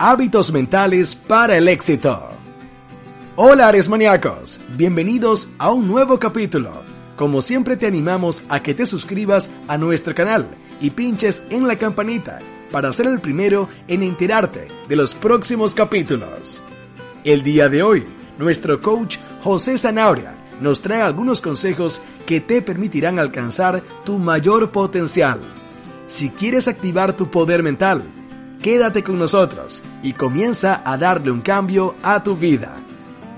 Hábitos mentales para el éxito. Hola Ares Maníacos, bienvenidos a un nuevo capítulo. Como siempre te animamos a que te suscribas a nuestro canal y pinches en la campanita para ser el primero en enterarte de los próximos capítulos. El día de hoy, nuestro coach José Zanabria nos trae algunos consejos que te permitirán alcanzar tu mayor potencial. Si quieres activar tu poder mental, quédate con nosotros y comienza a darle un cambio a tu vida.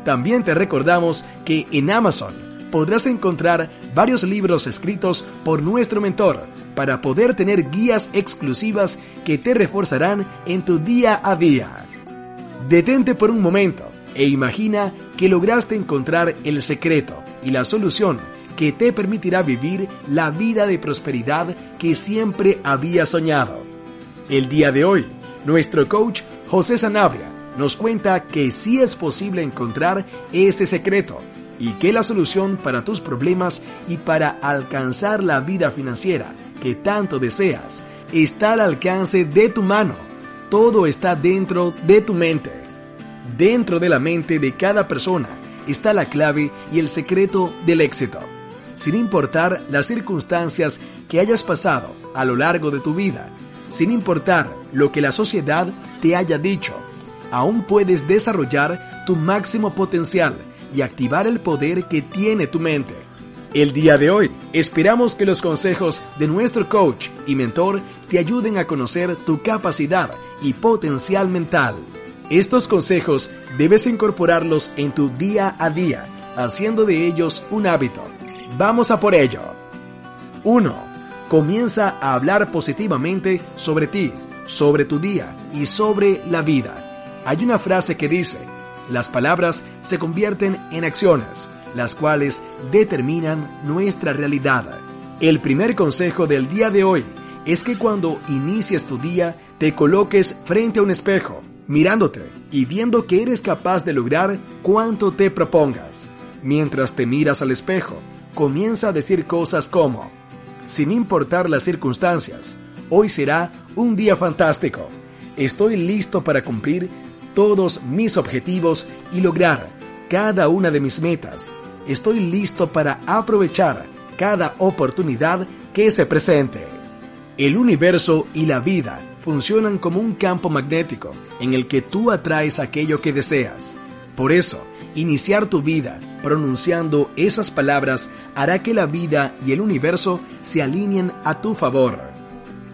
También te recordamos que en Amazon podrás encontrar varios libros escritos por nuestro mentor para poder tener guías exclusivas que te reforzarán en tu día a día. Detente por un momento e imagina que lograste encontrar el secreto y la solución que te permitirá vivir la vida de prosperidad que siempre había soñado. El día de hoy, nuestro coach José Sanabria nos cuenta que sí es posible encontrar ese secreto y que la solución para tus problemas y para alcanzar la vida financiera que tanto deseas está al alcance de tu mano. Todo está dentro de tu mente. Dentro de la mente de cada persona está la clave y el secreto del éxito. Sin importar las circunstancias que hayas pasado a lo largo de tu vida, sin importar lo que la sociedad te haya dicho, aún puedes desarrollar tu máximo potencial y activar el poder que tiene tu mente. El día de hoy, esperamos que los consejos de nuestro coach y mentor te ayuden a conocer tu capacidad y potencial mental. Estos consejos debes incorporarlos en tu día a día, haciendo de ellos un hábito. Vamos a por ello. 1 comienza a hablar positivamente sobre ti, sobre tu día y sobre la vida. Hay una frase que dice, las palabras se convierten en acciones, las cuales determinan nuestra realidad. El primer consejo del día de hoy es que cuando inicies tu día te coloques frente a un espejo, mirándote y viendo que eres capaz de lograr cuanto te propongas. Mientras te miras al espejo, comienza a decir cosas como, sin importar las circunstancias. Hoy será un día fantástico. Estoy listo para cumplir todos mis objetivos y lograr cada una de mis metas. Estoy listo para aprovechar cada oportunidad que se presente. El universo y la vida funcionan como un campo magnético en el que tú atraes aquello que deseas. Por eso, iniciar tu vida pronunciando esas palabras hará que la vida y el universo se alineen a tu favor.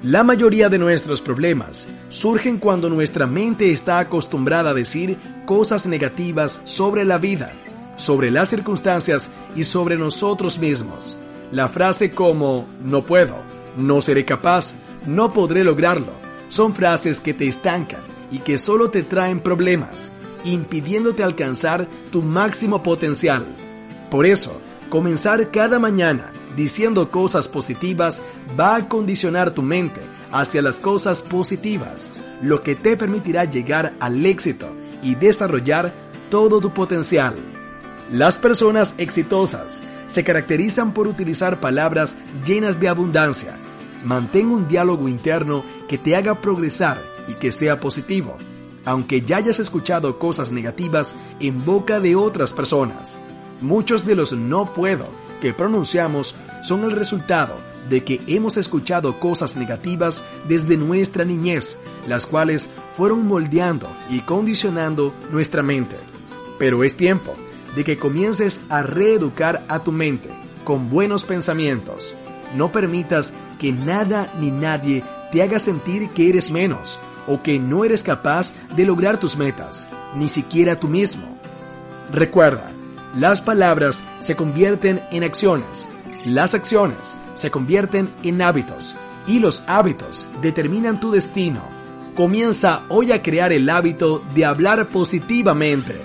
La mayoría de nuestros problemas surgen cuando nuestra mente está acostumbrada a decir cosas negativas sobre la vida, sobre las circunstancias y sobre nosotros mismos. La frase como no puedo, no seré capaz, no podré lograrlo, son frases que te estancan y que solo te traen problemas impidiéndote alcanzar tu máximo potencial. Por eso, comenzar cada mañana diciendo cosas positivas va a condicionar tu mente hacia las cosas positivas, lo que te permitirá llegar al éxito y desarrollar todo tu potencial. Las personas exitosas se caracterizan por utilizar palabras llenas de abundancia. Mantén un diálogo interno que te haga progresar y que sea positivo aunque ya hayas escuchado cosas negativas en boca de otras personas. Muchos de los no puedo que pronunciamos son el resultado de que hemos escuchado cosas negativas desde nuestra niñez, las cuales fueron moldeando y condicionando nuestra mente. Pero es tiempo de que comiences a reeducar a tu mente con buenos pensamientos. No permitas que nada ni nadie te haga sentir que eres menos o que no eres capaz de lograr tus metas, ni siquiera tú mismo. Recuerda, las palabras se convierten en acciones, las acciones se convierten en hábitos y los hábitos determinan tu destino. Comienza hoy a crear el hábito de hablar positivamente.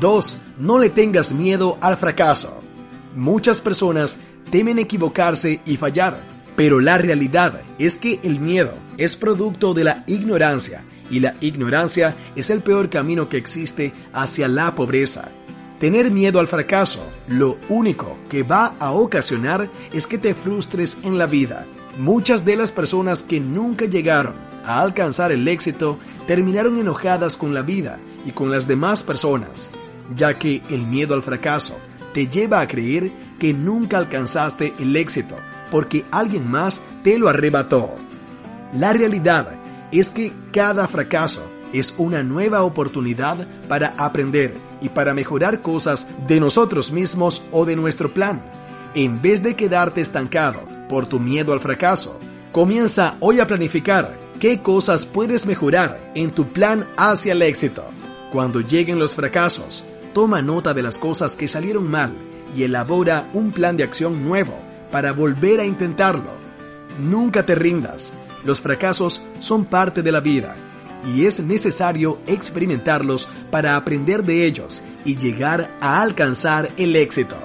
2. No le tengas miedo al fracaso. Muchas personas temen equivocarse y fallar pero la realidad es que el miedo es producto de la ignorancia y la ignorancia es el peor camino que existe hacia la pobreza. Tener miedo al fracaso, lo único que va a ocasionar es que te frustres en la vida. Muchas de las personas que nunca llegaron a alcanzar el éxito terminaron enojadas con la vida y con las demás personas, ya que el miedo al fracaso te lleva a creer que nunca alcanzaste el éxito porque alguien más te lo arrebató. La realidad es que cada fracaso es una nueva oportunidad para aprender y para mejorar cosas de nosotros mismos o de nuestro plan. En vez de quedarte estancado por tu miedo al fracaso, comienza hoy a planificar qué cosas puedes mejorar en tu plan hacia el éxito. Cuando lleguen los fracasos, toma nota de las cosas que salieron mal y elabora un plan de acción nuevo para volver a intentarlo. Nunca te rindas. Los fracasos son parte de la vida y es necesario experimentarlos para aprender de ellos y llegar a alcanzar el éxito.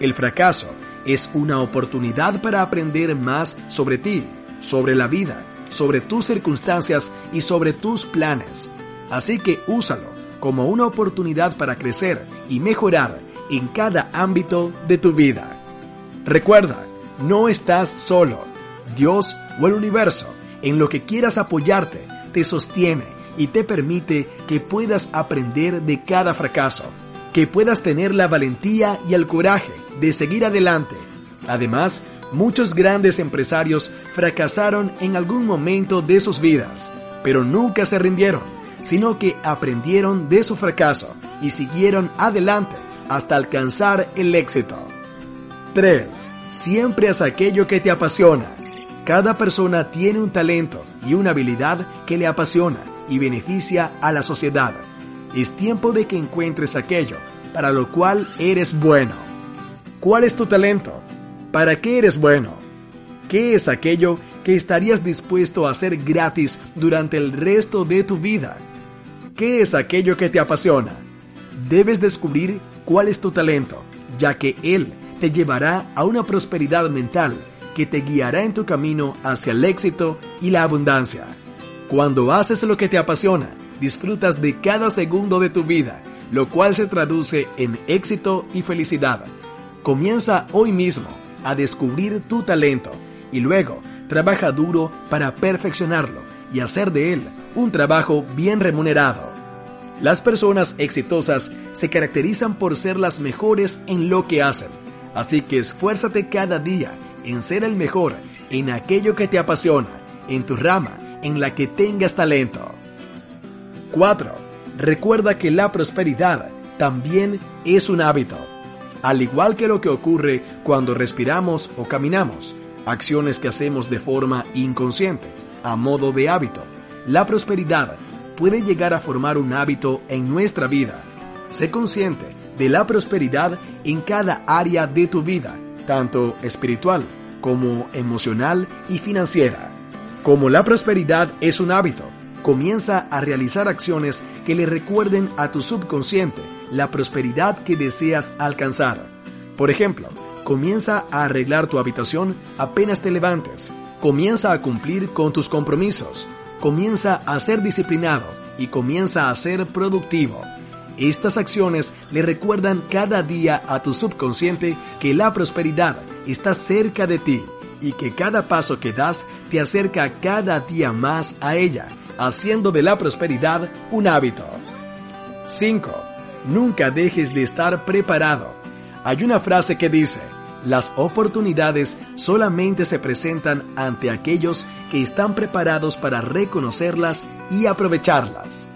El fracaso es una oportunidad para aprender más sobre ti, sobre la vida, sobre tus circunstancias y sobre tus planes. Así que úsalo como una oportunidad para crecer y mejorar en cada ámbito de tu vida. Recuerda, no estás solo. Dios o el universo, en lo que quieras apoyarte, te sostiene y te permite que puedas aprender de cada fracaso, que puedas tener la valentía y el coraje de seguir adelante. Además, muchos grandes empresarios fracasaron en algún momento de sus vidas, pero nunca se rindieron, sino que aprendieron de su fracaso y siguieron adelante hasta alcanzar el éxito. 3. Siempre haz aquello que te apasiona. Cada persona tiene un talento y una habilidad que le apasiona y beneficia a la sociedad. Es tiempo de que encuentres aquello para lo cual eres bueno. ¿Cuál es tu talento? ¿Para qué eres bueno? ¿Qué es aquello que estarías dispuesto a hacer gratis durante el resto de tu vida? ¿Qué es aquello que te apasiona? Debes descubrir cuál es tu talento, ya que él te llevará a una prosperidad mental que te guiará en tu camino hacia el éxito y la abundancia. Cuando haces lo que te apasiona, disfrutas de cada segundo de tu vida, lo cual se traduce en éxito y felicidad. Comienza hoy mismo a descubrir tu talento y luego trabaja duro para perfeccionarlo y hacer de él un trabajo bien remunerado. Las personas exitosas se caracterizan por ser las mejores en lo que hacen, así que esfuérzate cada día en ser el mejor en aquello que te apasiona, en tu rama, en la que tengas talento. 4. Recuerda que la prosperidad también es un hábito. Al igual que lo que ocurre cuando respiramos o caminamos, acciones que hacemos de forma inconsciente, a modo de hábito, la prosperidad puede llegar a formar un hábito en nuestra vida. Sé consciente de la prosperidad en cada área de tu vida, tanto espiritual como emocional y financiera. Como la prosperidad es un hábito, comienza a realizar acciones que le recuerden a tu subconsciente la prosperidad que deseas alcanzar. Por ejemplo, comienza a arreglar tu habitación apenas te levantes. Comienza a cumplir con tus compromisos. Comienza a ser disciplinado y comienza a ser productivo. Estas acciones le recuerdan cada día a tu subconsciente que la prosperidad está cerca de ti y que cada paso que das te acerca cada día más a ella, haciendo de la prosperidad un hábito. 5. Nunca dejes de estar preparado. Hay una frase que dice, las oportunidades solamente se presentan ante aquellos que están preparados para reconocerlas y aprovecharlas.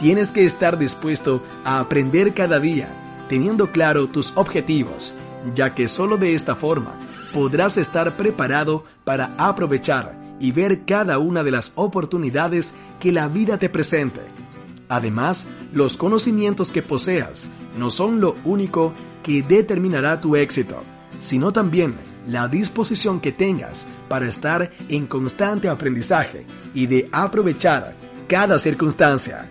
Tienes que estar dispuesto a aprender cada día, teniendo claro tus objetivos, ya que solo de esta forma podrás estar preparado para aprovechar y ver cada una de las oportunidades que la vida te presente. Además, los conocimientos que poseas no son lo único que determinará tu éxito, sino también la disposición que tengas para estar en constante aprendizaje y de aprovechar cada circunstancia.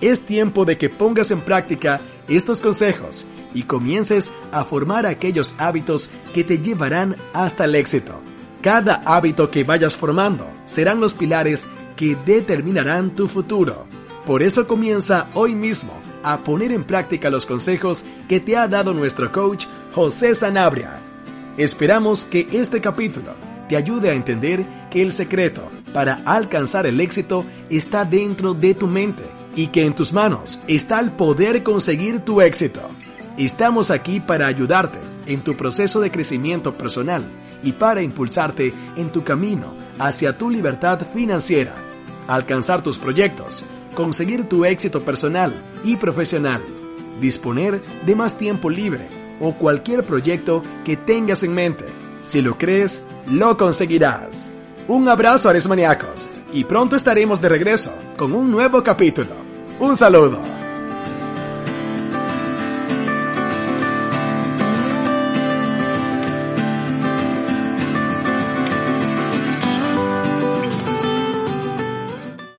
Es tiempo de que pongas en práctica estos consejos y comiences a formar aquellos hábitos que te llevarán hasta el éxito. Cada hábito que vayas formando serán los pilares que determinarán tu futuro. Por eso comienza hoy mismo a poner en práctica los consejos que te ha dado nuestro coach José Sanabria. Esperamos que este capítulo te ayude a entender que el secreto para alcanzar el éxito está dentro de tu mente y que en tus manos está el poder conseguir tu éxito. Estamos aquí para ayudarte en tu proceso de crecimiento personal y para impulsarte en tu camino hacia tu libertad financiera, alcanzar tus proyectos, conseguir tu éxito personal y profesional, disponer de más tiempo libre o cualquier proyecto que tengas en mente. Si lo crees, lo conseguirás. Un abrazo, Ares Maníacos, y pronto estaremos de regreso con un nuevo capítulo. Un saludo.